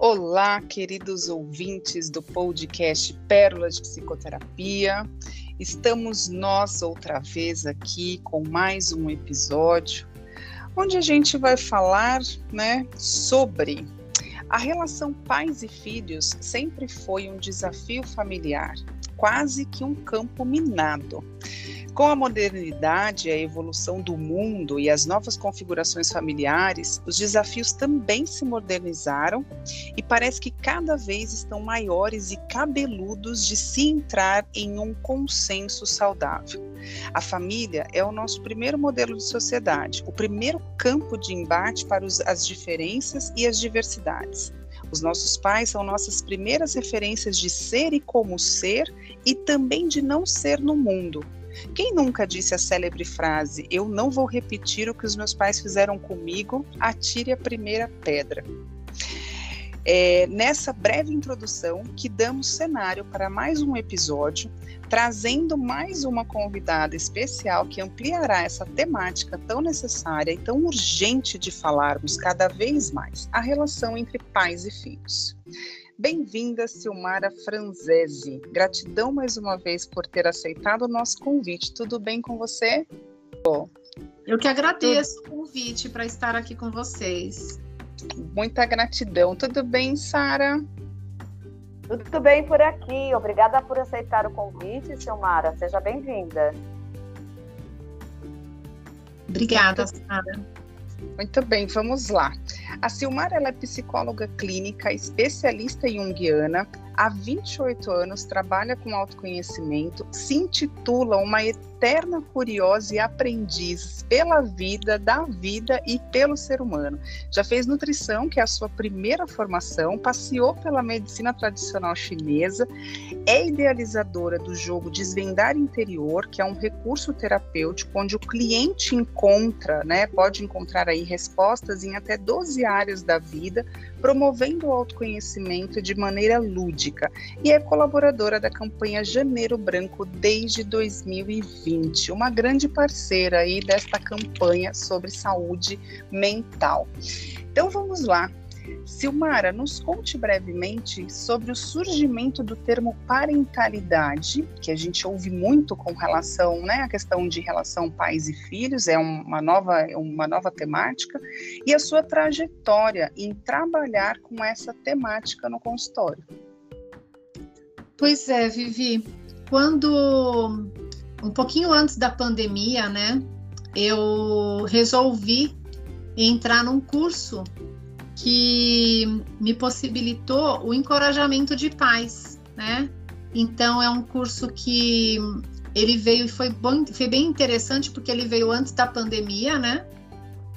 Olá, queridos ouvintes do podcast Pérolas de Psicoterapia. Estamos nós outra vez aqui com mais um episódio onde a gente vai falar, né, sobre a relação pais e filhos sempre foi um desafio familiar, quase que um campo minado. Com a modernidade, a evolução do mundo e as novas configurações familiares, os desafios também se modernizaram e parece que cada vez estão maiores e cabeludos de se entrar em um consenso saudável. A família é o nosso primeiro modelo de sociedade, o primeiro campo de embate para as diferenças e as diversidades. Os nossos pais são nossas primeiras referências de ser e como ser e também de não ser no mundo. Quem nunca disse a célebre frase: Eu não vou repetir o que os meus pais fizeram comigo, atire a primeira pedra? É nessa breve introdução que damos cenário para mais um episódio, trazendo mais uma convidada especial que ampliará essa temática tão necessária e tão urgente de falarmos cada vez mais: a relação entre pais e filhos. Bem-vinda, Silmara Franzese. Gratidão mais uma vez por ter aceitado o nosso convite. Tudo bem com você? Bom, Eu que agradeço tudo... o convite para estar aqui com vocês. Muita gratidão. Tudo bem, Sara? Tudo bem por aqui. Obrigada por aceitar o convite, Silmara. Seja bem-vinda. Obrigada, Sara. Muito bem, vamos lá. A Silmar é psicóloga clínica, especialista junguiana, há 28 anos trabalha com autoconhecimento, se intitula uma eterna curiosa e aprendiz pela vida, da vida e pelo ser humano. Já fez nutrição, que é a sua primeira formação, passeou pela medicina tradicional chinesa, é idealizadora do jogo Desvendar Interior, que é um recurso terapêutico onde o cliente encontra, né, pode encontrar aí respostas em até 12 áreas da vida, promovendo o autoconhecimento de maneira lúdica e é colaboradora da campanha Janeiro Branco desde 2020, uma grande parceira aí desta campanha sobre saúde mental. Então vamos lá, Silmara, nos conte brevemente sobre o surgimento do termo parentalidade, que a gente ouve muito com relação, né, a questão de relação pais e filhos, é uma nova, uma nova temática, e a sua trajetória em trabalhar com essa temática no consultório. Pois é, Vivi, quando um pouquinho antes da pandemia, né, eu resolvi entrar num curso que me possibilitou o encorajamento de pais, né? Então é um curso que ele veio e foi, foi bem interessante porque ele veio antes da pandemia, né?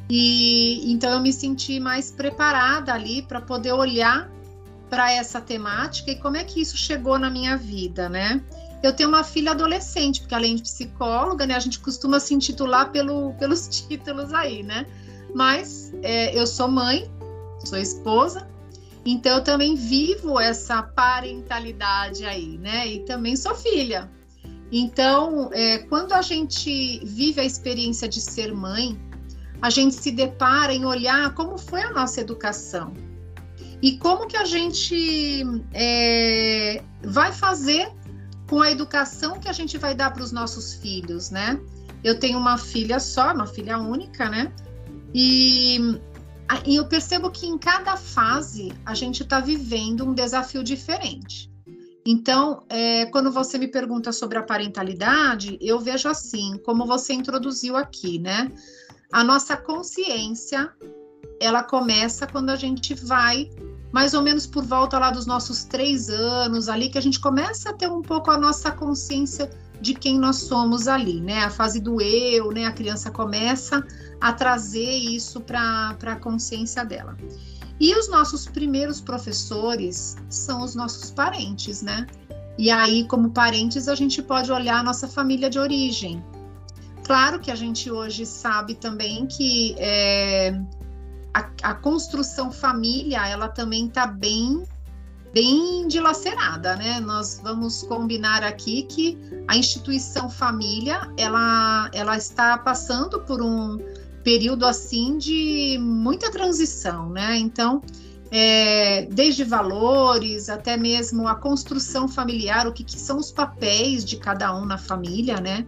E então eu me senti mais preparada ali para poder olhar para essa temática e como é que isso chegou na minha vida, né? Eu tenho uma filha adolescente, porque além de psicóloga, né, a gente costuma se intitular pelo, pelos títulos aí, né? Mas é, eu sou mãe sou esposa, então eu também vivo essa parentalidade aí, né? E também sou filha. Então, é, quando a gente vive a experiência de ser mãe, a gente se depara em olhar como foi a nossa educação e como que a gente é, vai fazer com a educação que a gente vai dar para os nossos filhos, né? Eu tenho uma filha só, uma filha única, né? E e eu percebo que em cada fase a gente está vivendo um desafio diferente. Então, é, quando você me pergunta sobre a parentalidade, eu vejo assim, como você introduziu aqui, né? A nossa consciência, ela começa quando a gente vai mais ou menos por volta lá dos nossos três anos, ali que a gente começa a ter um pouco a nossa consciência de quem nós somos ali, né? A fase do eu, né? A criança começa a trazer isso para a consciência dela. E os nossos primeiros professores são os nossos parentes, né? E aí, como parentes, a gente pode olhar a nossa família de origem. Claro que a gente hoje sabe também que é, a, a construção família, ela também está bem bem dilacerada, né? Nós vamos combinar aqui que a instituição família, ela, ela está passando por um período assim de muita transição, né? Então, é, desde valores até mesmo a construção familiar, o que, que, são os papéis de cada um na família, né?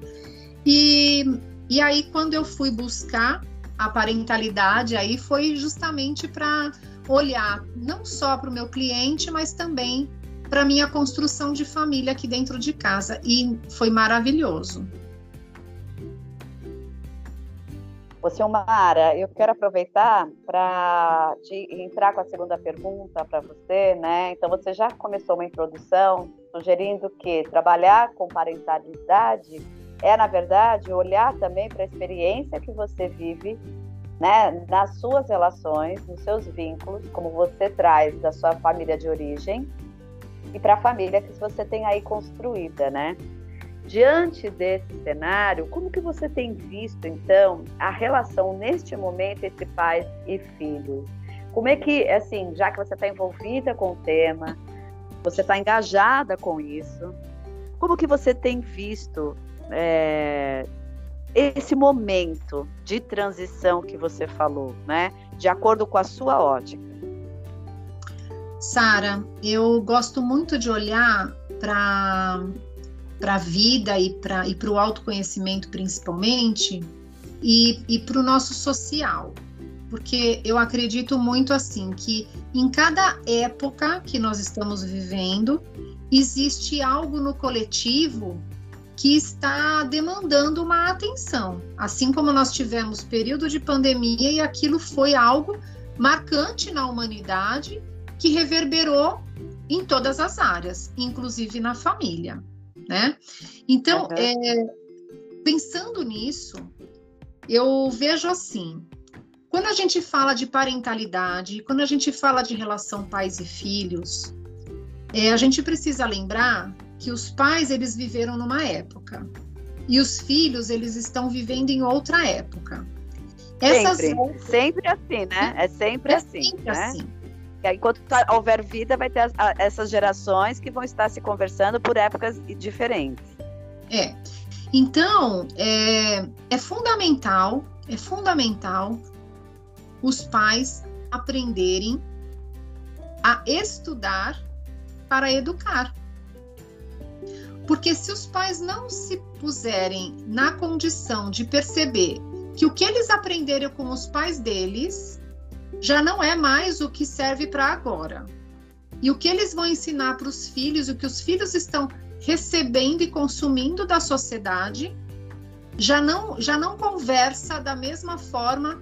E, e aí, quando eu fui buscar a parentalidade, aí foi justamente para olhar não só para o meu cliente, mas também para minha construção de família aqui dentro de casa e foi maravilhoso. Ô, Silmara, eu quero aproveitar para entrar com a segunda pergunta para você, né? Então, você já começou uma introdução sugerindo que trabalhar com parentalidade é, na verdade, olhar também para a experiência que você vive né, nas suas relações, nos seus vínculos, como você traz da sua família de origem e para a família que você tem aí construída, né? Diante desse cenário, como que você tem visto então a relação neste momento entre pais e filhos? Como é que, assim, já que você está envolvida com o tema, você está engajada com isso, como que você tem visto é, esse momento de transição que você falou, né? De acordo com a sua ótica? Sara, eu gosto muito de olhar para para a vida e para e o autoconhecimento principalmente e, e para o nosso social porque eu acredito muito assim que em cada época que nós estamos vivendo existe algo no coletivo que está demandando uma atenção, assim como nós tivemos período de pandemia e aquilo foi algo marcante na humanidade que reverberou em todas as áreas, inclusive na família né? Então, uhum. é, pensando nisso, eu vejo assim: quando a gente fala de parentalidade, quando a gente fala de relação pais e filhos, é, a gente precisa lembrar que os pais eles viveram numa época e os filhos eles estão vivendo em outra época. Essas sempre, sempre assim, né? É sempre é assim, sempre né? assim. Enquanto tá, houver vida, vai ter as, a, essas gerações que vão estar se conversando por épocas diferentes. É. Então, é, é fundamental, é fundamental os pais aprenderem a estudar para educar. Porque se os pais não se puserem na condição de perceber que o que eles aprenderam com os pais deles já não é mais o que serve para agora. E o que eles vão ensinar para os filhos, o que os filhos estão recebendo e consumindo da sociedade, já não, já não conversa da mesma forma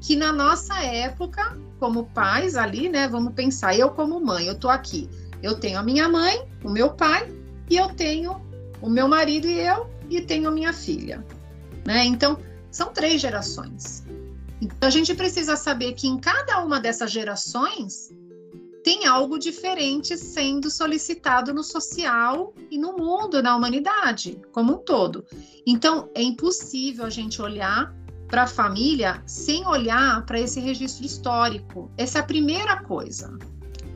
que na nossa época, como pais ali, né? Vamos pensar, eu como mãe, eu tô aqui. Eu tenho a minha mãe, o meu pai, e eu tenho o meu marido e eu, e tenho minha filha. Né? Então, são três gerações. Então a gente precisa saber que em cada uma dessas gerações tem algo diferente sendo solicitado no social e no mundo, na humanidade como um todo. Então é impossível a gente olhar para a família sem olhar para esse registro histórico. Essa é a primeira coisa.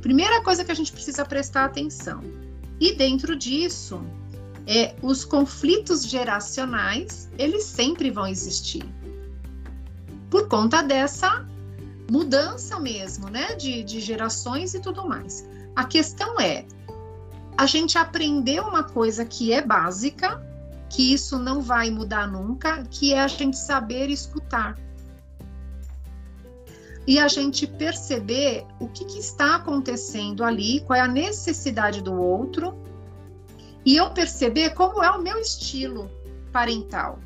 Primeira coisa que a gente precisa prestar atenção. E dentro disso, é, os conflitos geracionais, eles sempre vão existir por conta dessa mudança mesmo, né, de, de gerações e tudo mais. A questão é, a gente aprendeu uma coisa que é básica, que isso não vai mudar nunca, que é a gente saber escutar. E a gente perceber o que, que está acontecendo ali, qual é a necessidade do outro, e eu perceber como é o meu estilo parental.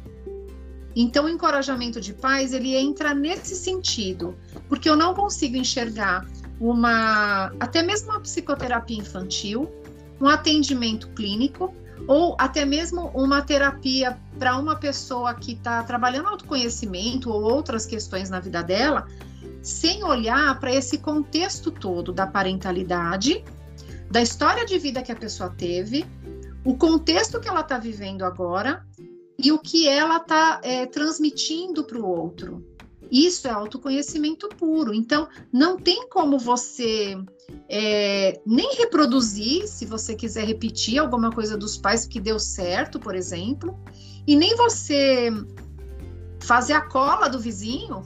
Então, o encorajamento de pais, ele entra nesse sentido, porque eu não consigo enxergar uma, até mesmo uma psicoterapia infantil, um atendimento clínico, ou até mesmo uma terapia para uma pessoa que está trabalhando autoconhecimento ou outras questões na vida dela, sem olhar para esse contexto todo da parentalidade, da história de vida que a pessoa teve, o contexto que ela está vivendo agora e o que ela está é, transmitindo para o outro. Isso é autoconhecimento puro. Então, não tem como você é, nem reproduzir, se você quiser repetir alguma coisa dos pais que deu certo, por exemplo, e nem você fazer a cola do vizinho,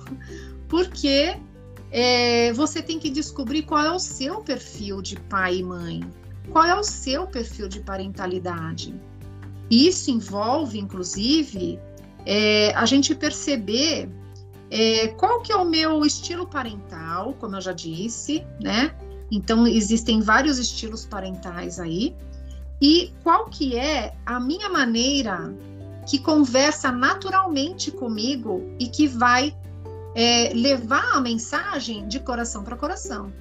porque é, você tem que descobrir qual é o seu perfil de pai e mãe, qual é o seu perfil de parentalidade. Isso envolve, inclusive, é, a gente perceber é, qual que é o meu estilo parental, como eu já disse, né? Então existem vários estilos parentais aí e qual que é a minha maneira que conversa naturalmente comigo e que vai é, levar a mensagem de coração para coração.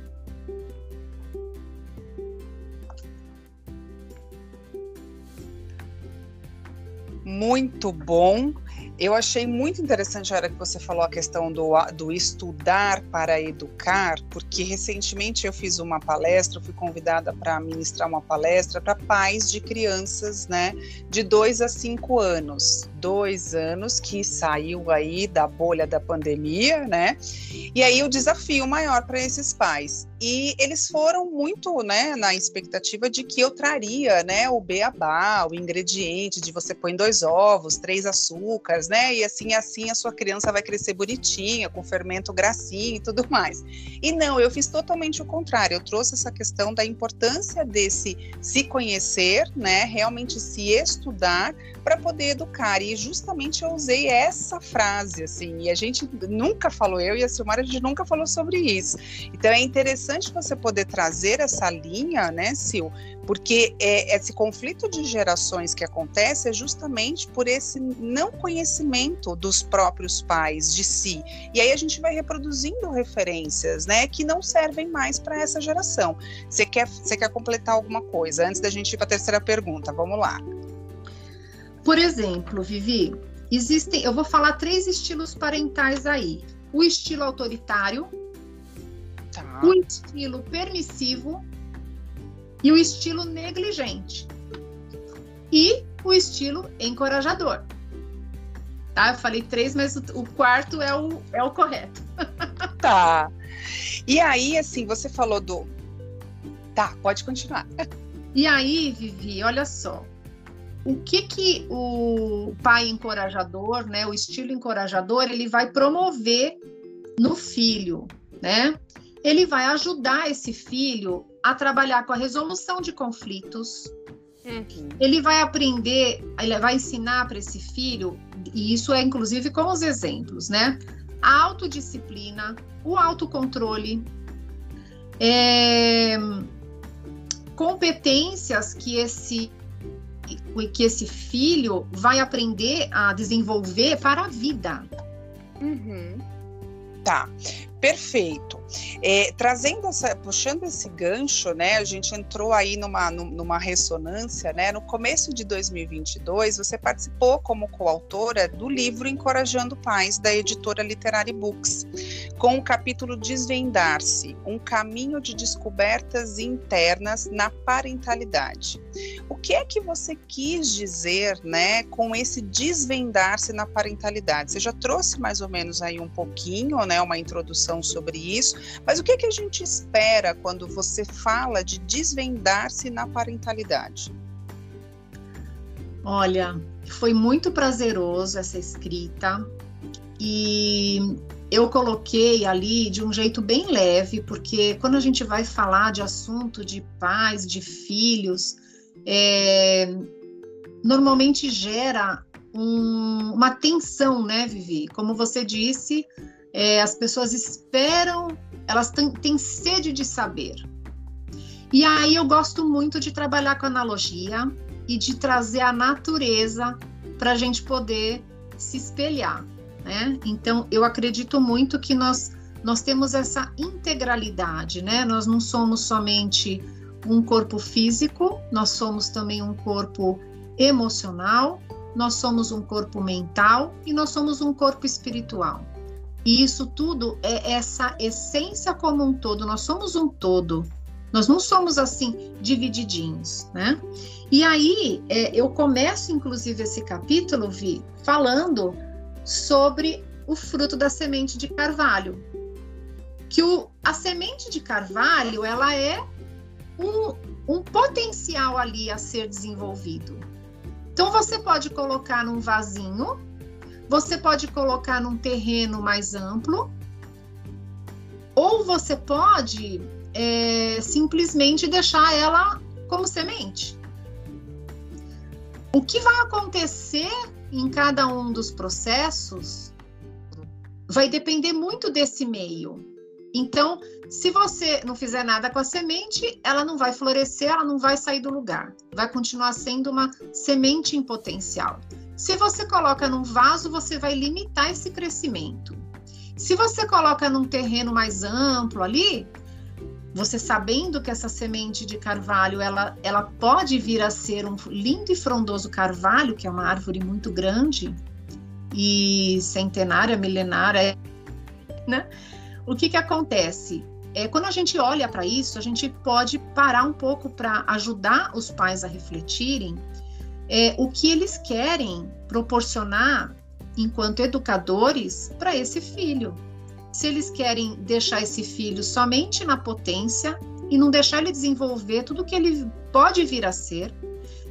Muito bom. Eu achei muito interessante a hora que você falou a questão do, do estudar para educar, porque recentemente eu fiz uma palestra, fui convidada para ministrar uma palestra para pais de crianças, né, de 2 a 5 anos. Dois anos que saiu aí da bolha da pandemia, né? E aí o desafio maior para esses pais e eles foram muito, né, na expectativa de que eu traria, né, o beabá, o ingrediente de você põe dois ovos, três açúcares, né, e assim assim a sua criança vai crescer bonitinha, com fermento gracinha e tudo mais. E não, eu fiz totalmente o contrário. Eu trouxe essa questão da importância desse se conhecer, né, realmente se estudar para poder educar. E justamente eu usei essa frase assim, e a gente nunca falou eu e a Silmara a gente nunca falou sobre isso. Então é interessante você poder trazer essa linha, né, Sil? Porque é, esse conflito de gerações que acontece é justamente por esse não conhecimento dos próprios pais de si. E aí a gente vai reproduzindo referências, né, que não servem mais para essa geração. Você quer, você quer completar alguma coisa antes da gente ir para a terceira pergunta? Vamos lá. Por exemplo, Vivi, existem, eu vou falar três estilos parentais aí. O estilo autoritário, Tá. O estilo permissivo e o estilo negligente. E o estilo encorajador. Tá? Eu falei três, mas o, o quarto é o, é o correto. tá. E aí, assim, você falou do. Tá, pode continuar. E aí, Vivi, olha só. O que que o pai encorajador, né, o estilo encorajador, ele vai promover no filho, né? ele vai ajudar esse filho a trabalhar com a resolução de conflitos. Uhum. Ele vai aprender, ele vai ensinar para esse filho, e isso é inclusive com os exemplos, né? A autodisciplina, o autocontrole, é, competências que esse que esse filho vai aprender a desenvolver para a vida. Uhum. Tá. Perfeito. É, trazendo essa, puxando esse gancho, né? A gente entrou aí numa, numa ressonância, né? No começo de 2022, você participou como coautora do livro Encorajando Pais da editora Literary Books, com o capítulo Desvendar-se, um caminho de descobertas internas na parentalidade. O que é que você quis dizer, né, com esse desvendar-se na parentalidade? Você já trouxe mais ou menos aí um pouquinho, né, uma introdução sobre isso, mas o que, é que a gente espera quando você fala de desvendar-se na parentalidade? Olha, foi muito prazeroso essa escrita e eu coloquei ali de um jeito bem leve, porque quando a gente vai falar de assunto de pais, de filhos, é, normalmente gera um, uma tensão, né, Vivi? Como você disse, é, as pessoas esperam, elas têm sede de saber. E aí eu gosto muito de trabalhar com analogia e de trazer a natureza para a gente poder se espelhar, né? Então eu acredito muito que nós nós temos essa integralidade, né? Nós não somos somente um corpo físico, nós somos também um corpo emocional, nós somos um corpo mental e nós somos um corpo espiritual. E isso tudo é essa essência como um todo. Nós somos um todo. Nós não somos assim divididinhos, né? E aí é, eu começo, inclusive, esse capítulo, Vi, falando sobre o fruto da semente de carvalho. Que o, a semente de carvalho ela é um, um potencial ali a ser desenvolvido. Então você pode colocar num vasinho você pode colocar num terreno mais amplo, ou você pode é, simplesmente deixar ela como semente. O que vai acontecer em cada um dos processos vai depender muito desse meio. Então, se você não fizer nada com a semente, ela não vai florescer, ela não vai sair do lugar. Vai continuar sendo uma semente em potencial. Se você coloca num vaso, você vai limitar esse crescimento. Se você coloca num terreno mais amplo ali, você sabendo que essa semente de carvalho ela, ela pode vir a ser um lindo e frondoso carvalho, que é uma árvore muito grande e centenária, milenária, né? O que que acontece? É, quando a gente olha para isso, a gente pode parar um pouco para ajudar os pais a refletirem é, o que eles querem proporcionar enquanto educadores para esse filho. Se eles querem deixar esse filho somente na potência e não deixar ele desenvolver tudo que ele pode vir a ser,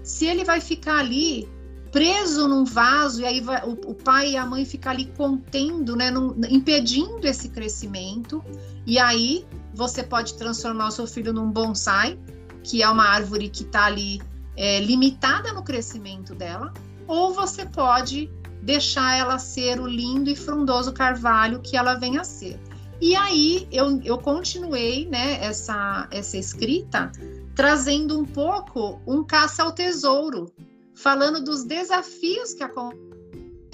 se ele vai ficar ali preso num vaso e aí vai, o, o, pai e a mãe ficam ali contendo, né, num, impedindo esse crescimento, e aí você pode transformar o seu filho num bonsai, que é uma árvore que está ali é, limitada no crescimento dela, ou você pode deixar ela ser o lindo e frondoso carvalho que ela vem a ser. E aí eu, eu continuei né, essa, essa escrita trazendo um pouco um caça ao tesouro, falando dos desafios que acontecem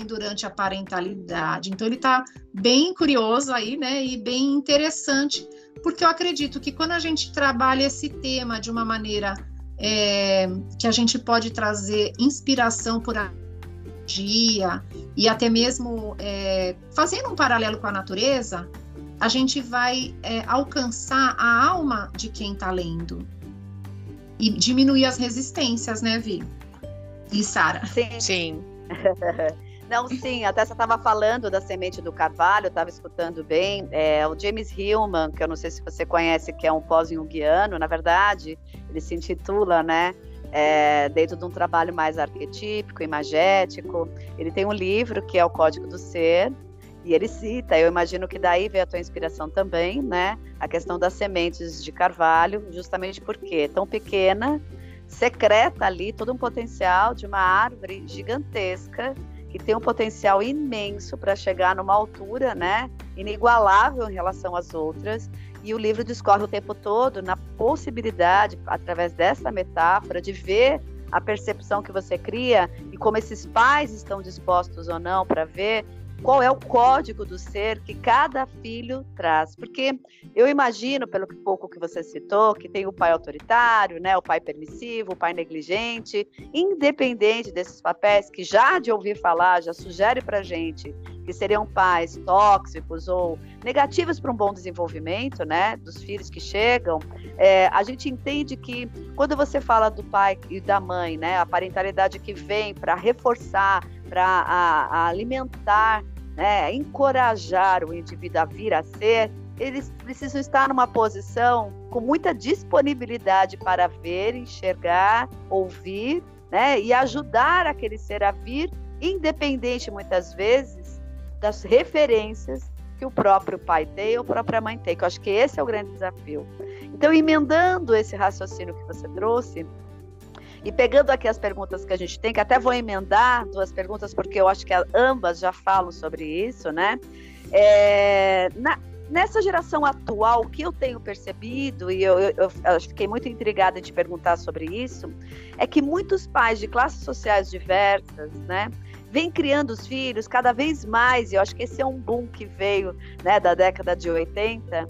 durante a parentalidade. Então ele está bem curioso aí, né, e bem interessante, porque eu acredito que quando a gente trabalha esse tema de uma maneira é, que a gente pode trazer inspiração por dia e até mesmo é, fazendo um paralelo com a natureza, a gente vai é, alcançar a alma de quem está lendo e diminuir as resistências, né, Vi? E Sara? Sim. Sim. Não, sim, até você estava falando da semente do carvalho, estava escutando bem. É, o James Hillman, que eu não sei se você conhece, que é um pós-junguiano, na verdade, ele se intitula, né? é, dentro de um trabalho mais arquetípico, imagético. Ele tem um livro que é o Código do Ser, e ele cita, eu imagino que daí veio a tua inspiração também, né? A questão das sementes de carvalho, justamente porque é tão pequena, secreta ali todo um potencial de uma árvore gigantesca que tem um potencial imenso para chegar numa altura, né, inigualável em relação às outras. E o livro discorre o tempo todo na possibilidade, através dessa metáfora, de ver a percepção que você cria e como esses pais estão dispostos ou não para ver qual é o código do ser que cada filho traz. Porque eu imagino, pelo pouco que você citou, que tem o pai autoritário, né, o pai permissivo, o pai negligente, independente desses papéis que já de ouvir falar, já sugere para gente que seriam pais tóxicos ou negativos para um bom desenvolvimento, né, dos filhos que chegam, é, a gente entende que quando você fala do pai e da mãe, né, a parentalidade que vem para reforçar, para alimentar, né, encorajar o indivíduo a vir a ser, eles precisam estar numa posição com muita disponibilidade para ver, enxergar, ouvir, né, e ajudar aquele ser a vir, independente muitas vezes das referências que o próprio pai tem ou a própria mãe tem, que eu acho que esse é o grande desafio. Então, emendando esse raciocínio que você trouxe, e pegando aqui as perguntas que a gente tem, que até vou emendar duas perguntas, porque eu acho que ambas já falam sobre isso, né? É, na, nessa geração atual, o que eu tenho percebido, e eu, eu, eu, fiquei muito intrigada em te perguntar sobre isso, é que muitos pais de classes sociais diversas, né? vem criando os filhos cada vez mais, e eu acho que esse é um boom que veio né, da década de 80,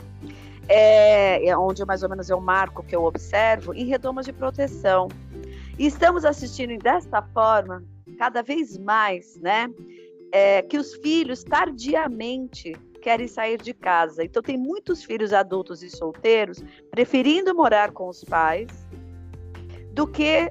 é, é onde mais ou menos o marco que eu observo, em redomas de proteção. E estamos assistindo desta forma, cada vez mais, né, é, que os filhos tardiamente querem sair de casa. Então, tem muitos filhos adultos e solteiros preferindo morar com os pais do que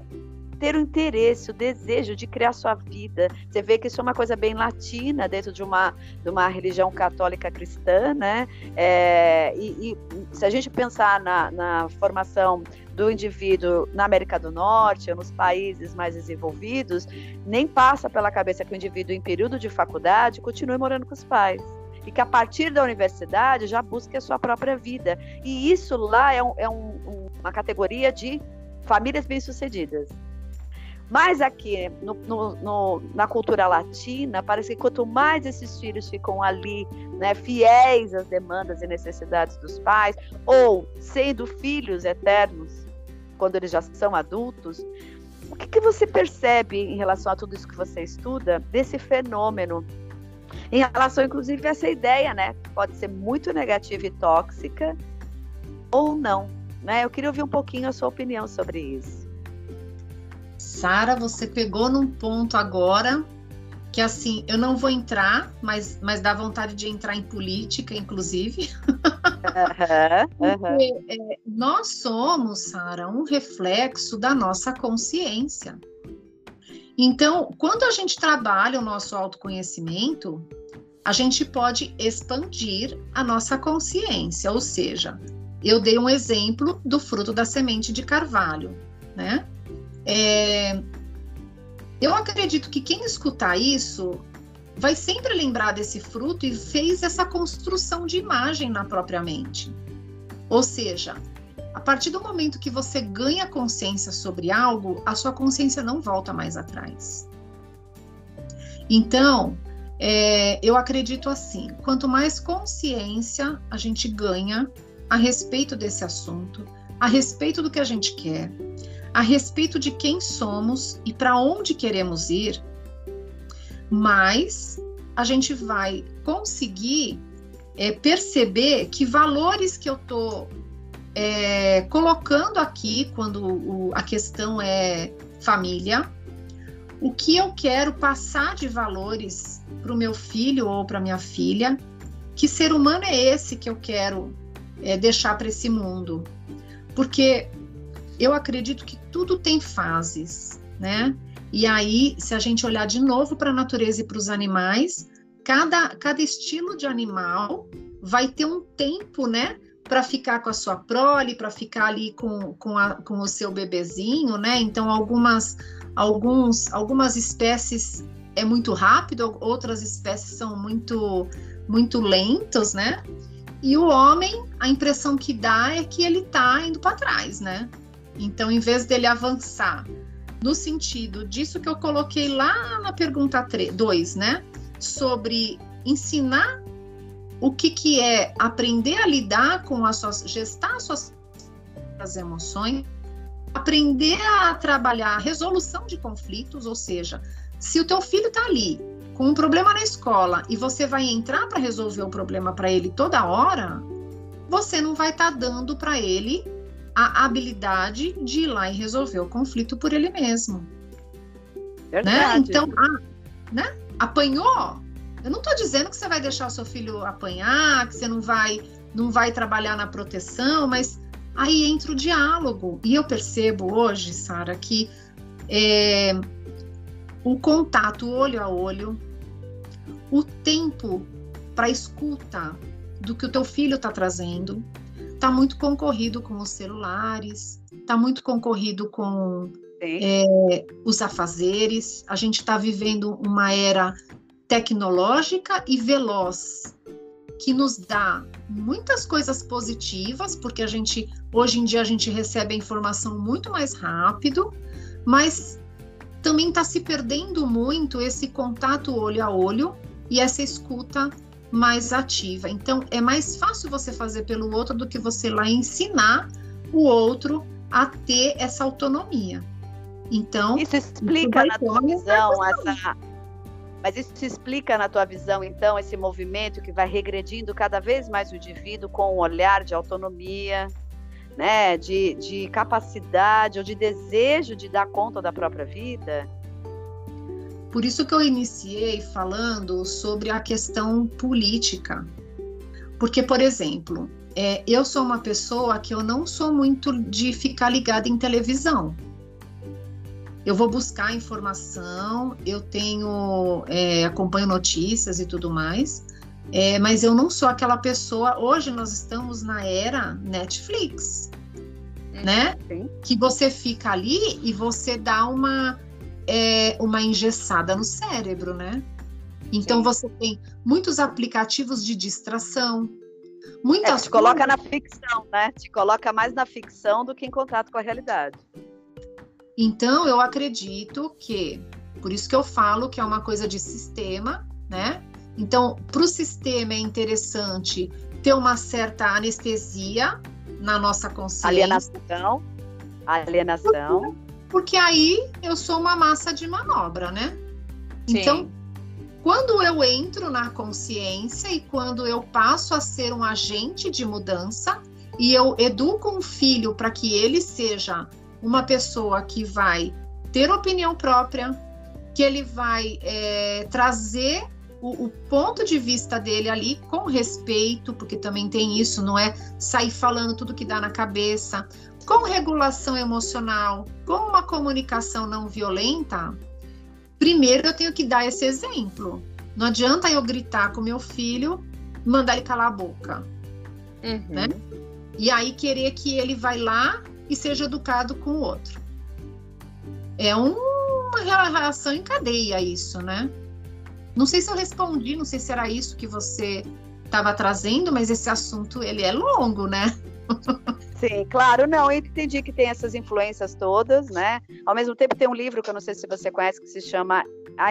ter o interesse, o desejo de criar sua vida. Você vê que isso é uma coisa bem latina dentro de uma, de uma religião católica cristã, né? É, e, e, se a gente pensar na, na formação do indivíduo na América do Norte ou nos países mais desenvolvidos, nem passa pela cabeça que o indivíduo em período de faculdade continue morando com os pais. e que a partir da universidade já busque a sua própria vida. E isso lá é, um, é um, uma categoria de famílias bem-sucedidas. Mas aqui, no, no, no, na cultura latina, parece que quanto mais esses filhos ficam ali, né, fiéis às demandas e necessidades dos pais, ou sendo filhos eternos, quando eles já são adultos, o que, que você percebe em relação a tudo isso que você estuda, desse fenômeno em relação, inclusive, a essa ideia, né? Pode ser muito negativa e tóxica ou não, né? Eu queria ouvir um pouquinho a sua opinião sobre isso. Sara, você pegou num ponto agora que assim, eu não vou entrar, mas, mas dá vontade de entrar em política, inclusive. Uhum, uhum. Porque, é, nós somos, Sara, um reflexo da nossa consciência. Então, quando a gente trabalha o nosso autoconhecimento, a gente pode expandir a nossa consciência, ou seja, eu dei um exemplo do fruto da semente de carvalho, né? É, eu acredito que quem escutar isso vai sempre lembrar desse fruto e fez essa construção de imagem na própria mente. Ou seja, a partir do momento que você ganha consciência sobre algo, a sua consciência não volta mais atrás. Então, é, eu acredito assim: quanto mais consciência a gente ganha a respeito desse assunto, a respeito do que a gente quer, a respeito de quem somos e para onde queremos ir, mais a gente vai conseguir é, perceber que valores que eu estou é, colocando aqui, quando o, a questão é família, o que eu quero passar de valores para o meu filho ou para minha filha, que ser humano é esse que eu quero é, deixar para esse mundo. Porque eu acredito que tudo tem fases, né? E aí, se a gente olhar de novo para a natureza e para os animais, cada, cada estilo de animal vai ter um tempo, né? Para ficar com a sua prole, para ficar ali com, com, a, com o seu bebezinho, né? Então, algumas, alguns, algumas espécies é muito rápido, outras espécies são muito, muito lentos, né? E o homem, a impressão que dá é que ele está indo para trás, né? Então, em vez dele avançar no sentido disso que eu coloquei lá na pergunta 2, né? Sobre ensinar o que, que é aprender a lidar com as suas, gestar as suas as emoções, aprender a trabalhar a resolução de conflitos, ou seja, se o teu filho está ali com um problema na escola e você vai entrar para resolver o problema para ele toda hora, você não vai estar tá dando para ele a habilidade de ir lá e resolver o conflito por ele mesmo. Né? Verdade. Né? Então, a, né? apanhou. Eu não estou dizendo que você vai deixar o seu filho apanhar, que você não vai, não vai trabalhar na proteção, mas aí entra o diálogo. E eu percebo hoje, Sara, que é, o contato olho a olho, o tempo para escuta do que o teu filho está trazendo, está muito concorrido com os celulares, está muito concorrido com é, os afazeres. A gente está vivendo uma era tecnológica e veloz que nos dá muitas coisas positivas, porque a gente hoje em dia a gente recebe a informação muito mais rápido, mas também está se perdendo muito esse contato olho a olho e essa escuta mais ativa. Então, é mais fácil você fazer pelo outro do que você lá ensinar o outro a ter essa autonomia. Então, isso explica na tua visão essa mas isso se explica na tua visão, então, esse movimento que vai regredindo cada vez mais o indivíduo com um olhar de autonomia, né, de, de capacidade ou de desejo de dar conta da própria vida? Por isso que eu iniciei falando sobre a questão política. Porque, por exemplo, é, eu sou uma pessoa que eu não sou muito de ficar ligada em televisão. Eu vou buscar informação, eu tenho, é, acompanho notícias e tudo mais, é, mas eu não sou aquela pessoa. Hoje nós estamos na era Netflix, né? Sim. Que você fica ali e você dá uma é uma engessada no cérebro, né? Então Sim. você tem muitos aplicativos de distração. Muitas é, te coloca na ficção, né? Te coloca mais na ficção do que em contato com a realidade. Então eu acredito que, por isso que eu falo que é uma coisa de sistema, né? Então, para o sistema é interessante ter uma certa anestesia na nossa consciência. Alienação. Alienação. Porque, aí eu sou uma massa de manobra, né? Sim. Então, quando eu entro na consciência e quando eu passo a ser um agente de mudança e eu educo um filho para que ele seja uma pessoa que vai ter opinião própria, que ele vai é, trazer o, o, ponto de vista dele ali com respeito, porque também tem isso, não é sair falando tudo que dá na cabeça, com regulação emocional, com uma comunicação não violenta, primeiro eu tenho que dar esse exemplo. Não adianta eu gritar com meu filho, mandar ele calar a boca, uhum. né? E aí querer que ele vai lá e seja educado com o outro. É uma relação em cadeia isso, né? Não sei se eu respondi, não sei se era isso que você estava trazendo, mas esse assunto ele é longo, né? Sim, claro, não, eu entendi que tem essas influências todas, né? Ao mesmo tempo tem um livro que eu não sei se você conhece que se chama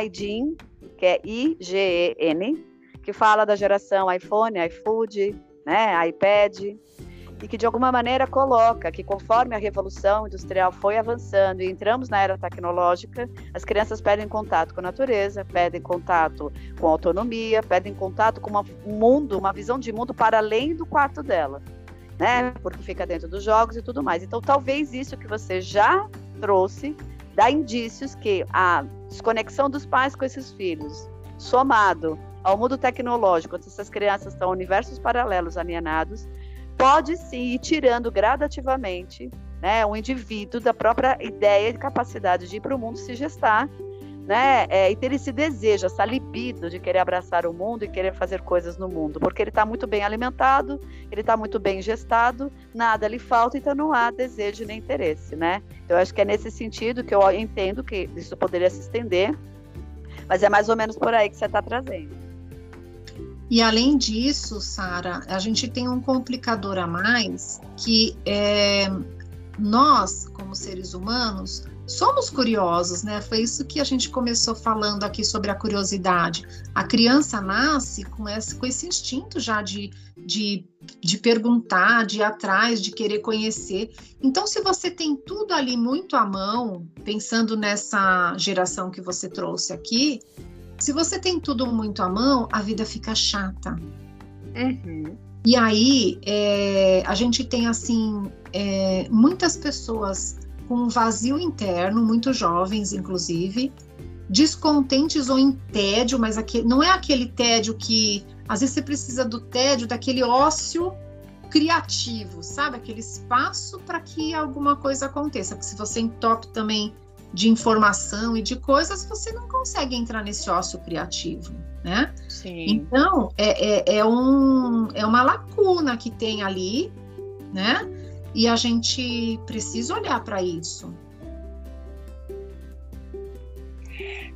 IGEN, que é I-G-E-N, que fala da geração iPhone, iFood, né, iPad, e que de alguma maneira coloca que conforme a revolução industrial foi avançando e entramos na era tecnológica, as crianças perdem contato com a natureza, perdem contato com a autonomia, perdem contato com um mundo, uma visão de mundo para além do quarto dela, né? Porque fica dentro dos jogos e tudo mais. Então, talvez isso que você já trouxe dá indícios que a desconexão dos pais com esses filhos, somado ao mundo tecnológico, onde essas crianças estão em universos paralelos alienados, pode sim ir tirando gradativamente né, um indivíduo da própria ideia e capacidade de ir para o mundo se gestar, né, é, e ter esse desejo, essa libido de querer abraçar o mundo e querer fazer coisas no mundo, porque ele está muito bem alimentado, ele está muito bem gestado, nada lhe falta, então não há desejo nem interesse, né? Então, eu acho que é nesse sentido que eu entendo que isso poderia se estender, mas é mais ou menos por aí que você está trazendo. E além disso, Sara, a gente tem um complicador a mais que é, nós, como seres humanos, somos curiosos, né? Foi isso que a gente começou falando aqui sobre a curiosidade. A criança nasce com esse, com esse instinto já de, de, de perguntar, de ir atrás, de querer conhecer. Então, se você tem tudo ali muito à mão, pensando nessa geração que você trouxe aqui, se você tem tudo muito à mão, a vida fica chata. Uhum. E aí, é, a gente tem, assim, é, muitas pessoas com um vazio interno, muito jovens, inclusive, descontentes ou em tédio, mas aquele, não é aquele tédio que, às vezes, você precisa do tédio, daquele ócio criativo, sabe? Aquele espaço para que alguma coisa aconteça. Porque se você entope também de informação e de coisas, você não consegue entrar nesse ócio criativo, né? Sim. Então, é, é, é, um, é uma lacuna que tem ali, né? E a gente precisa olhar para isso.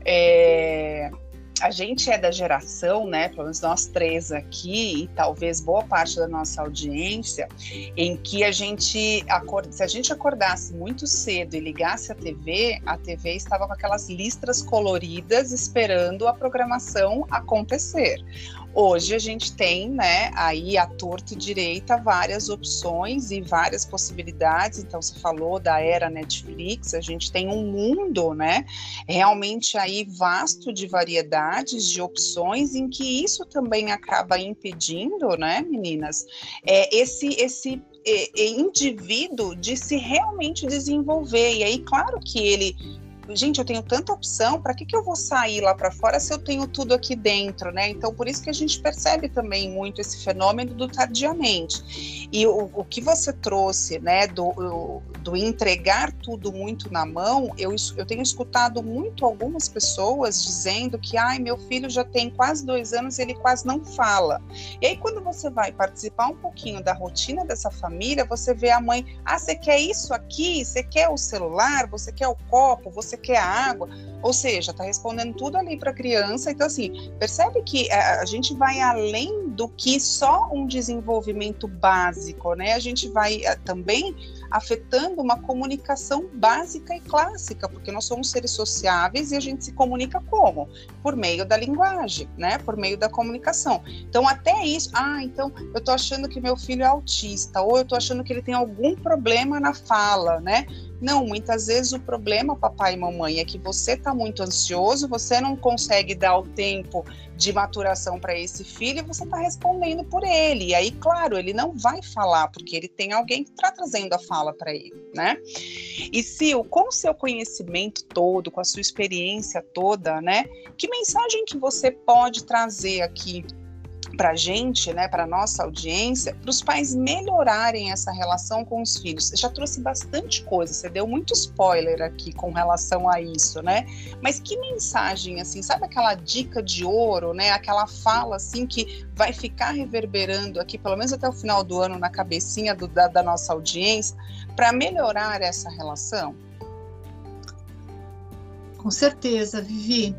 É, a gente é da geração, né, pelo menos nós três aqui, e talvez boa parte da nossa audiência, em que a gente, acorda, se a gente acordasse muito cedo e ligasse a TV, a TV estava com aquelas listras coloridas esperando a programação acontecer. Hoje a gente tem, né, aí a torta direita várias opções e várias possibilidades. Então você falou da era Netflix, a gente tem um mundo, né, realmente aí vasto de variedades, de opções, em que isso também acaba impedindo, né, meninas, é, esse esse indivíduo de se realmente desenvolver. E aí, claro que ele gente, eu tenho tanta opção, para que, que eu vou sair lá para fora se eu tenho tudo aqui dentro, né? Então, por isso que a gente percebe também muito esse fenômeno do tardiamente. E o, o que você trouxe, né, do, do entregar tudo muito na mão, eu, eu tenho escutado muito algumas pessoas dizendo que, ai, meu filho já tem quase dois anos e ele quase não fala. E aí, quando você vai participar um pouquinho da rotina dessa família, você vê a mãe, ah, você quer isso aqui? Você quer o celular? Você quer o copo? Você quer água? Ou seja, está respondendo tudo ali para a criança. Então, assim, percebe que a, eh, a gente vai além do que só um desenvolvimento básico, né? A gente vai eh, também afetando uma comunicação básica e clássica, porque nós somos seres sociáveis e a gente se comunica como? Por meio da linguagem, né? Por meio da comunicação. Então, até isso, ah, então eu tô achando que meu filho é autista, ou eu tô achando que ele tem algum problema na fala, né? Não, muitas vezes o problema, papai e mamãe, é que você está muito ansioso, você não consegue dar o tempo de maturação para esse filho você está respondendo por ele. E aí, claro, ele não vai falar, porque ele tem alguém que está trazendo a fala para ele, né? E Sil, com o seu conhecimento todo, com a sua experiência toda, né? Que mensagem que você pode trazer aqui para a gente, né, para nossa audiência, para os pais melhorarem essa relação com os filhos. Você já trouxe bastante coisa, você deu muito spoiler aqui com relação a isso, né? Mas que mensagem, assim, sabe aquela dica de ouro, né? Aquela fala, assim, que vai ficar reverberando aqui, pelo menos até o final do ano, na cabecinha do, da, da nossa audiência, para melhorar essa relação? Com certeza, Vivi.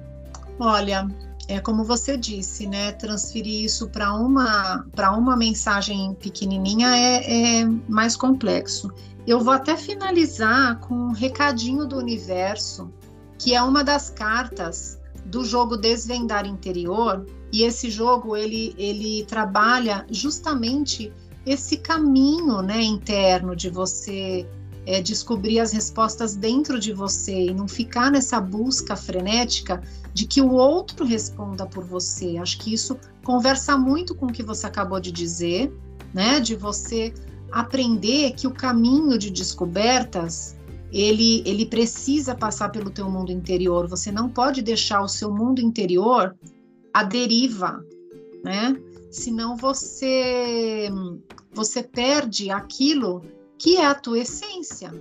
Olha, é como você disse, né? Transferir isso para uma para uma mensagem pequenininha é, é, mais complexo. Eu vou até finalizar com um recadinho do universo, que é uma das cartas do jogo Desvendar Interior. E esse jogo ele ele trabalha justamente esse caminho, né, interno de você é, descobrir as respostas dentro de você e não ficar nessa busca frenética de que o outro responda por você. Acho que isso conversa muito com o que você acabou de dizer, né? De você aprender que o caminho de descobertas ele, ele precisa passar pelo teu mundo interior. Você não pode deixar o seu mundo interior à deriva, né? Senão você você perde aquilo que é a tua essência.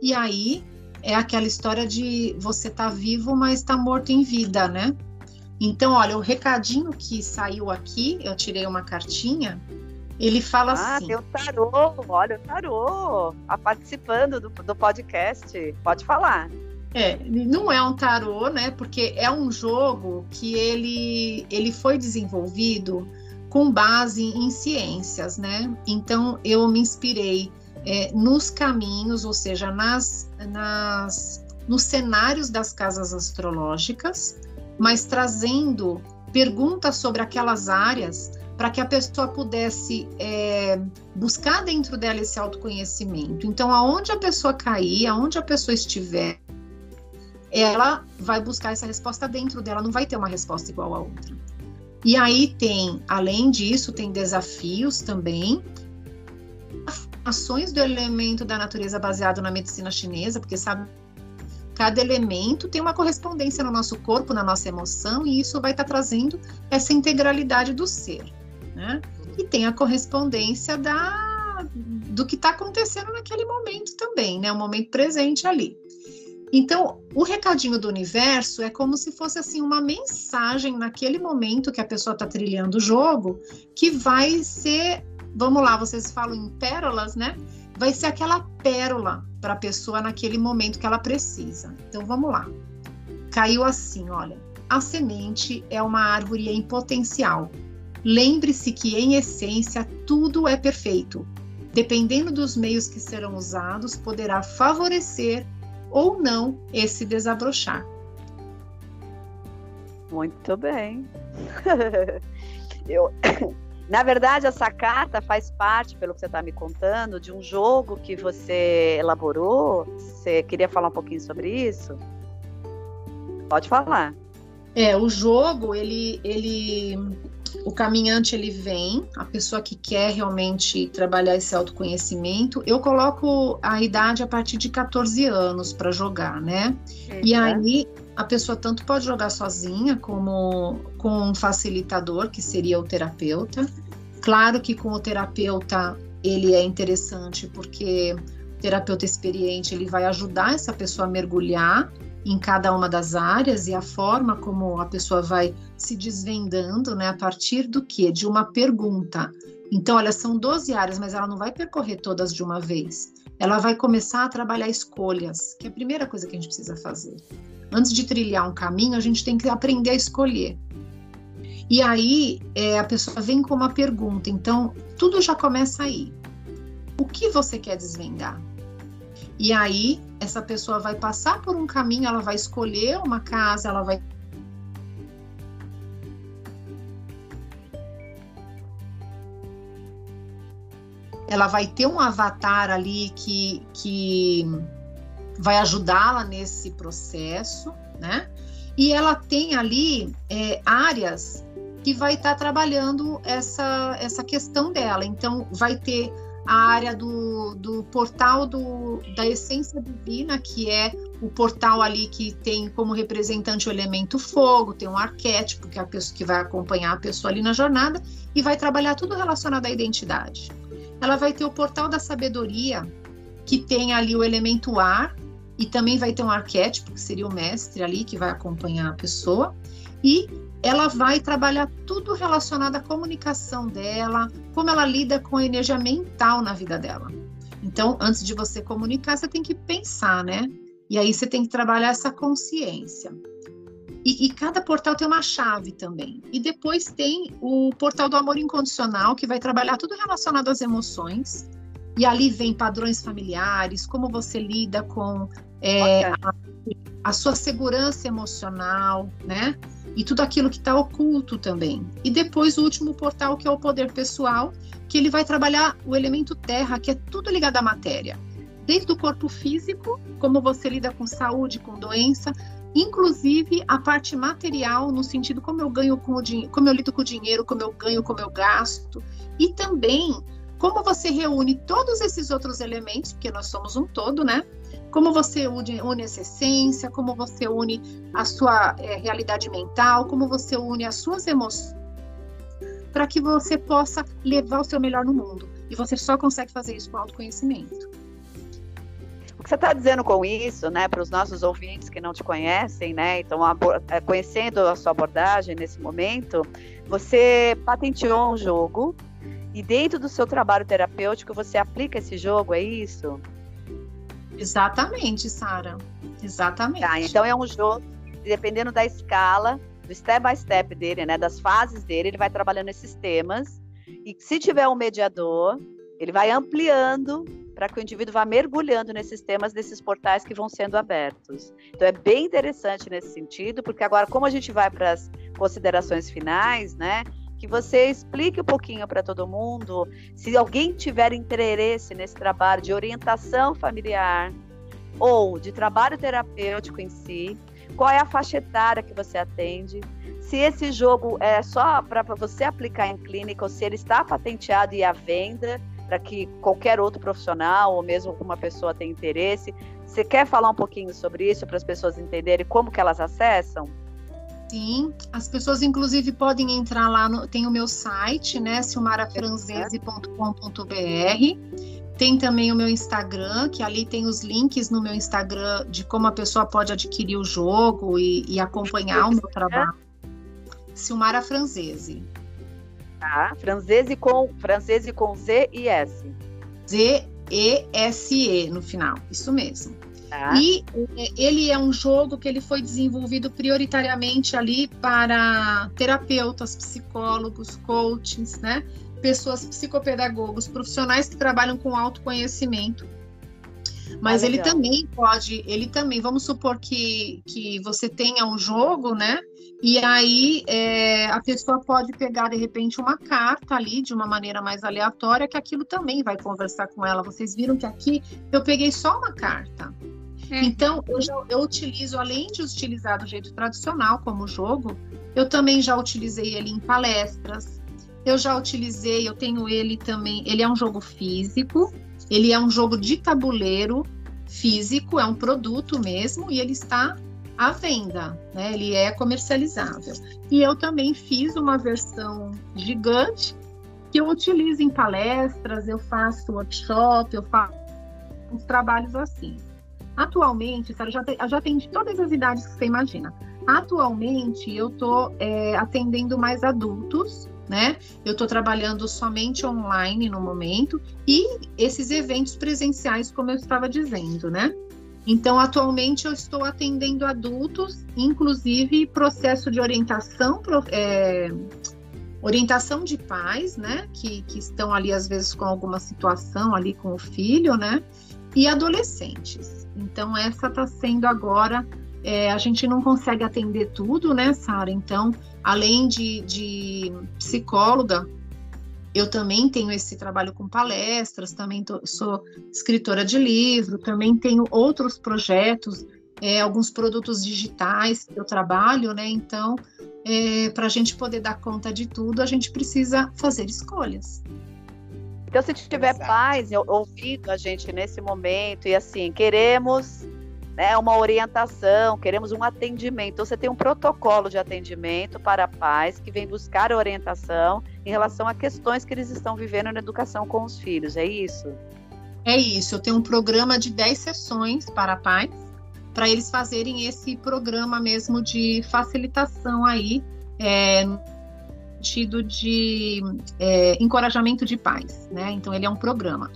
E aí é aquela história de você tá vivo, mas tá morto em vida, né? Então, olha, o recadinho que saiu aqui, eu tirei uma cartinha, ele fala ah, assim. Ah, tem o tarô, olha o tarô, a participando do, do podcast. Pode falar. É, não é um tarô, né? Porque é um jogo que ele, ele foi desenvolvido com base em ciências, né? Então eu me inspirei é, nos caminhos, ou seja, nas, nas, nos cenários das casas astrológicas, mas trazendo perguntas sobre aquelas áreas para que a pessoa pudesse é, buscar dentro dela esse autoconhecimento. Então, aonde a pessoa cair, aonde a pessoa estiver, ela vai buscar essa resposta dentro dela, não vai ter uma resposta igual a outra. E aí tem, além disso, tem desafios também, ações do elemento da natureza baseado na medicina chinesa, porque sabe cada elemento tem uma correspondência no nosso corpo, na nossa emoção, e isso vai estar tá trazendo essa integralidade do ser, né? E tem a correspondência da do que está acontecendo naquele momento também, né? O momento presente ali. Então, o recadinho do universo é como se fosse assim uma mensagem naquele momento que a pessoa está trilhando o jogo, que vai ser vamos lá, vocês falam em pérolas, né? Vai ser aquela pérola para a pessoa naquele momento que ela precisa. Então vamos lá. Caiu assim, olha. A semente é uma árvore em potencial. Lembre-se que, em essência, tudo é perfeito. Dependendo dos meios que serão usados, poderá favorecer ou não esse desabrochar. Muito bem. Eu na verdade, essa carta faz parte, pelo que você está me contando, de um jogo que você elaborou. Você queria falar um pouquinho sobre isso? Pode falar. É, o jogo, ele, ele, o caminhante ele vem, a pessoa que quer realmente trabalhar esse autoconhecimento. Eu coloco a idade a partir de 14 anos para jogar, né? E aí a pessoa tanto pode jogar sozinha como com um facilitador, que seria o terapeuta. Claro que com o terapeuta ele é interessante porque o terapeuta experiente ele vai ajudar essa pessoa a mergulhar em cada uma das áreas e a forma como a pessoa vai se desvendando, né, a partir do que? De uma pergunta. Então, olha, são 12 áreas, mas ela não vai percorrer todas de uma vez. ela vai começar a trabalhar escolhas, que é a primeira coisa que a gente precisa fazer. Antes de trilhar um caminho, a gente tem que aprender a escolher. E aí é, a pessoa vem com uma pergunta, então tudo já começa aí. O que você quer desvendar? E aí essa pessoa vai passar por um caminho, ela vai escolher uma casa, ela vai ela vai ter um avatar ali que, que vai ajudá-la nesse processo, né? E ela tem ali é, áreas que vai estar tá trabalhando essa, essa questão dela. Então, vai ter a área do, do portal do, da essência divina, que é o portal ali que tem como representante o elemento fogo, tem um arquétipo, que é a pessoa que vai acompanhar a pessoa ali na jornada, e vai trabalhar tudo relacionado à identidade ela vai ter o portal da sabedoria, que tem ali o elemento ar, e também vai ter um arquétipo, que seria o mestre ali, que vai acompanhar a pessoa, e ela vai trabalhar tudo relacionado à comunicação dela, como ela lida com a energia mental na vida dela. Então, antes de você comunicar, você tem que pensar, né? E aí você tem que trabalhar essa consciência. E, e, cada portal tem uma chave também. E depois tem o portal do amor incondicional, que vai trabalhar tudo relacionado às emoções. E ali vem padrões familiares, como você lida com é, a, a, sua segurança emocional, né? E tudo aquilo que está oculto também. E depois o último portal, que é o poder pessoal, que ele vai trabalhar o elemento terra, que é tudo ligado à matéria. Desde o corpo físico, como você lida com saúde, com doença, inclusive a parte material, no sentido como eu ganho com o dinheiro, como eu lido com o dinheiro, como eu ganho, como eu gasto, e também como você reúne todos esses outros elementos, porque nós somos um todo, né? Como você une, une essa essência, como você une a sua é, realidade mental, como você une as suas emoções, para que você possa levar o seu melhor no mundo. E você só consegue fazer isso com autoconhecimento que você está dizendo com isso, né, para os nossos ouvintes que não te conhecem, né, então conhecendo a sua abordagem nesse momento, você patenteou um jogo e dentro do seu trabalho terapêutico você aplica esse jogo, é isso? Exatamente, Sara. Exatamente. Tá, então é um jogo, dependendo da escala, do step by step dele, né, das fases dele, ele vai trabalhando esses temas. E se tiver um mediador, ele vai ampliando para que o indivíduo vá mergulhando nesses temas desses portais que vão sendo abertos. Então é bem interessante nesse sentido, porque agora como a gente vai para as considerações finais, né? Que você explique um pouquinho para todo mundo, se alguém tiver interesse nesse trabalho de orientação familiar ou de trabalho terapêutico em si, qual é a faixa etária que você atende, se esse jogo é só para você aplicar em clínica ou se ele está patenteado e à venda, para que qualquer outro profissional ou mesmo uma pessoa tenha interesse. Você quer falar um pouquinho sobre isso para as pessoas entenderem como que elas acessam? Sim, as pessoas inclusive podem entrar lá no tem o meu site, né, silmarafranzese.com.br. Tem também o meu Instagram, que ali tem os links no meu Instagram de como a pessoa pode adquirir o jogo e, e acompanhar o meu trabalho. Silmara Franzese. Tá? Francese com, francese com Z e S. Z-E-S-E no final, isso mesmo. Tá. E é, ele é um jogo que ele foi desenvolvido prioritariamente ali para terapeutas, psicólogos, coaches, né? Pessoas psicopedagogos, profissionais que trabalham com autoconhecimento. Mas ah, ele também pode, ele também, vamos supor que, que você tenha um jogo, né? E aí é, a pessoa pode pegar de repente uma carta ali de uma maneira mais aleatória, que aquilo também vai conversar com ela. Vocês viram que aqui eu peguei só uma carta. Uhum. Então, eu, já, eu utilizo, além de utilizar do jeito tradicional como jogo, eu também já utilizei ele em palestras. Eu já utilizei, eu tenho ele também. Ele é um jogo físico, ele é um jogo de tabuleiro físico, é um produto mesmo, e ele está à venda, né? Ele é comercializável. E eu também fiz uma versão gigante que eu utilizo em palestras, eu faço workshop, eu faço uns trabalhos assim. Atualmente, Sarah, já, te, já atendi todas as idades que você imagina. Atualmente, eu estou é, atendendo mais adultos né? Eu estou trabalhando somente online no momento e esses eventos presenciais, como eu estava dizendo, né? Então, atualmente eu estou atendendo adultos, inclusive processo de orientação, é, orientação de pais, né? Que, que estão ali às vezes com alguma situação ali com o filho, né? E adolescentes. Então, essa está sendo agora. É, a gente não consegue atender tudo, né, Sara? Então, além de, de psicóloga, eu também tenho esse trabalho com palestras, também tô, sou escritora de livro, também tenho outros projetos, é, alguns produtos digitais que eu trabalho, né? Então, é, para a gente poder dar conta de tudo, a gente precisa fazer escolhas. Então, se tiver Exato. pais ouvindo a gente nesse momento e assim, queremos né, uma orientação, queremos um atendimento. Então, você tem um protocolo de atendimento para pais que vem buscar orientação em relação a questões que eles estão vivendo na educação com os filhos, é isso? É isso, eu tenho um programa de 10 sessões para pais, para eles fazerem esse programa mesmo de facilitação aí, é, sentido de é, encorajamento de pais, né? Então, ele é um programa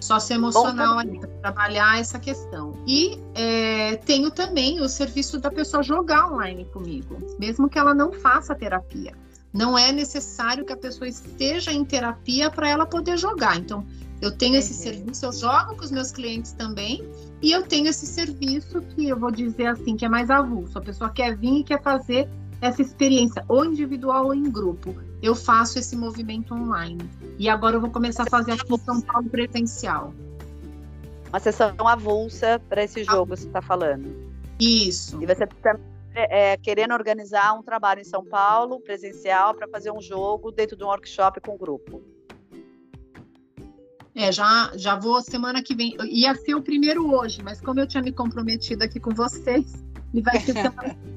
socioemocional ali para trabalhar essa questão. E é, tenho também o serviço da pessoa jogar online comigo, mesmo que ela não faça terapia. Não é necessário que a pessoa esteja em terapia para ela poder jogar. Então, eu tenho esse uhum. serviço, eu jogo com os meus clientes também, e eu tenho esse serviço que eu vou dizer assim, que é mais avulso. A pessoa quer vir e quer fazer essa experiência, ou individual ou em grupo eu faço esse movimento online. E agora eu vou começar a fazer aqui em São Paulo presencial. Uma sessão avulsa para esse jogo, você está falando. Isso. E você está é, querendo organizar um trabalho em São Paulo, presencial, para fazer um jogo dentro de um workshop com o grupo. É, já, já vou semana que vem. Ia ser o primeiro hoje, mas como eu tinha me comprometido aqui com vocês, e vai ser.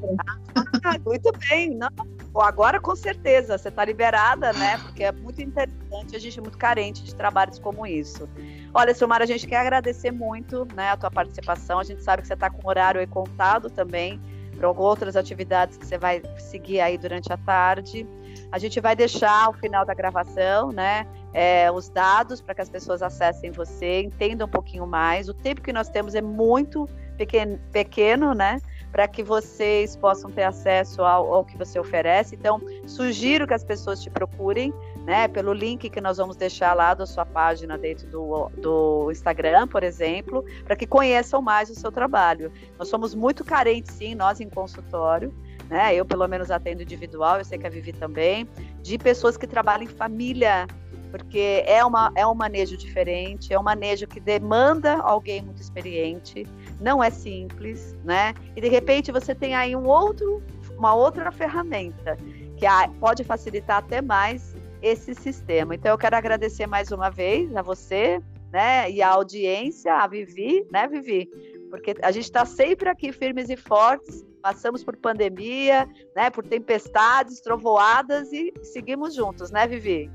Ah, muito bem. Não, agora com certeza, você está liberada, né? Porque é muito interessante, a gente é muito carente de trabalhos como isso. Olha, Silmar, a gente quer agradecer muito né, a tua participação. A gente sabe que você está com o horário aí contado também para outras atividades que você vai seguir aí durante a tarde. A gente vai deixar ao final da gravação, né, é, os dados para que as pessoas acessem você, entendam um pouquinho mais. O tempo que nós temos é muito pequeno, pequeno né? Para que vocês possam ter acesso ao, ao, que você oferece. Então, sugiro que as pessoas te procurem, né, pelo link que nós vamos deixar lá da sua página dentro do, do Instagram, por exemplo, para que conheçam mais o seu trabalho. Nós somos muito carentes, sim, nós em consultório. Né, eu, pelo menos, atendo individual, eu sei que a Vivi também, de pessoas que trabalham em família, porque é, uma, é um manejo diferente, é um manejo que demanda alguém muito experiente, não é simples, né? E de repente você tem aí um outro, uma outra ferramenta que pode facilitar até mais esse sistema. Então eu quero agradecer mais uma vez a você, né? E a audiência, a Vivi, né, Vivi? Porque a gente está sempre aqui firmes e fortes. Passamos por pandemia, né? Por tempestades, trovoadas e seguimos juntos, né, Vivi?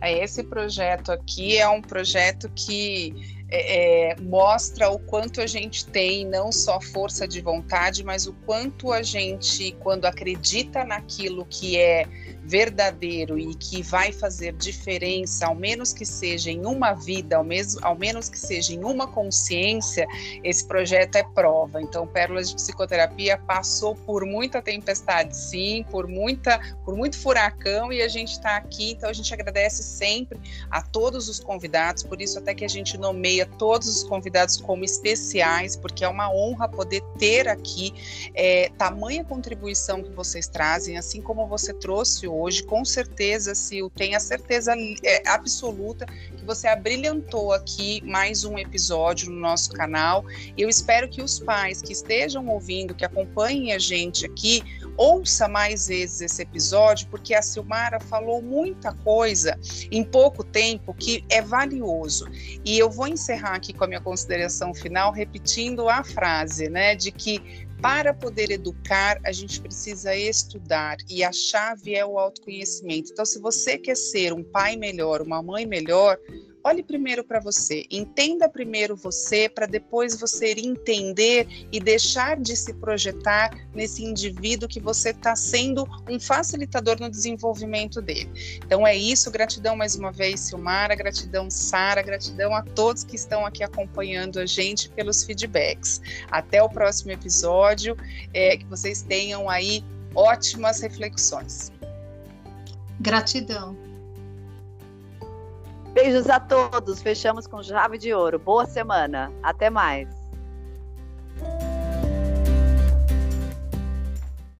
É, esse projeto aqui é um projeto que é, é, mostra o quanto a gente tem não só força de vontade, mas o quanto a gente, quando acredita naquilo que é verdadeiro e que vai fazer diferença, ao menos que seja em uma vida, ao, mesmo, ao menos que seja em uma consciência, esse projeto é prova. Então, Pérolas de Psicoterapia passou por muita tempestade, sim, por, muita, por muito furacão e a gente está aqui. Então, a gente agradece sempre a todos os convidados, por isso, até que a gente nomeia todos os convidados como especiais, porque é uma honra poder ter aqui é, tamanha contribuição que vocês trazem, assim como você trouxe hoje, com certeza, Sil, tenha certeza é, absoluta que você abrilhantou aqui mais um episódio no nosso canal. Eu espero que os pais que estejam ouvindo, que acompanhem a gente aqui, ouça mais vezes esse episódio, porque a Silmara falou muita coisa em pouco tempo que é valioso. E eu vou encerrar aqui com a minha consideração final repetindo a frase, né, de que para poder educar, a gente precisa estudar e a chave é o autoconhecimento. Então, se você quer ser um pai melhor, uma mãe melhor, olhe primeiro para você, entenda primeiro você, para depois você entender e deixar de se projetar nesse indivíduo que você está sendo um facilitador no desenvolvimento dele. Então é isso, gratidão mais uma vez, Silmara, gratidão, Sara, gratidão a todos que estão aqui acompanhando a gente pelos feedbacks. Até o próximo episódio, é, que vocês tenham aí ótimas reflexões. Gratidão. Beijos a todos. Fechamos com chave de ouro. Boa semana. Até mais.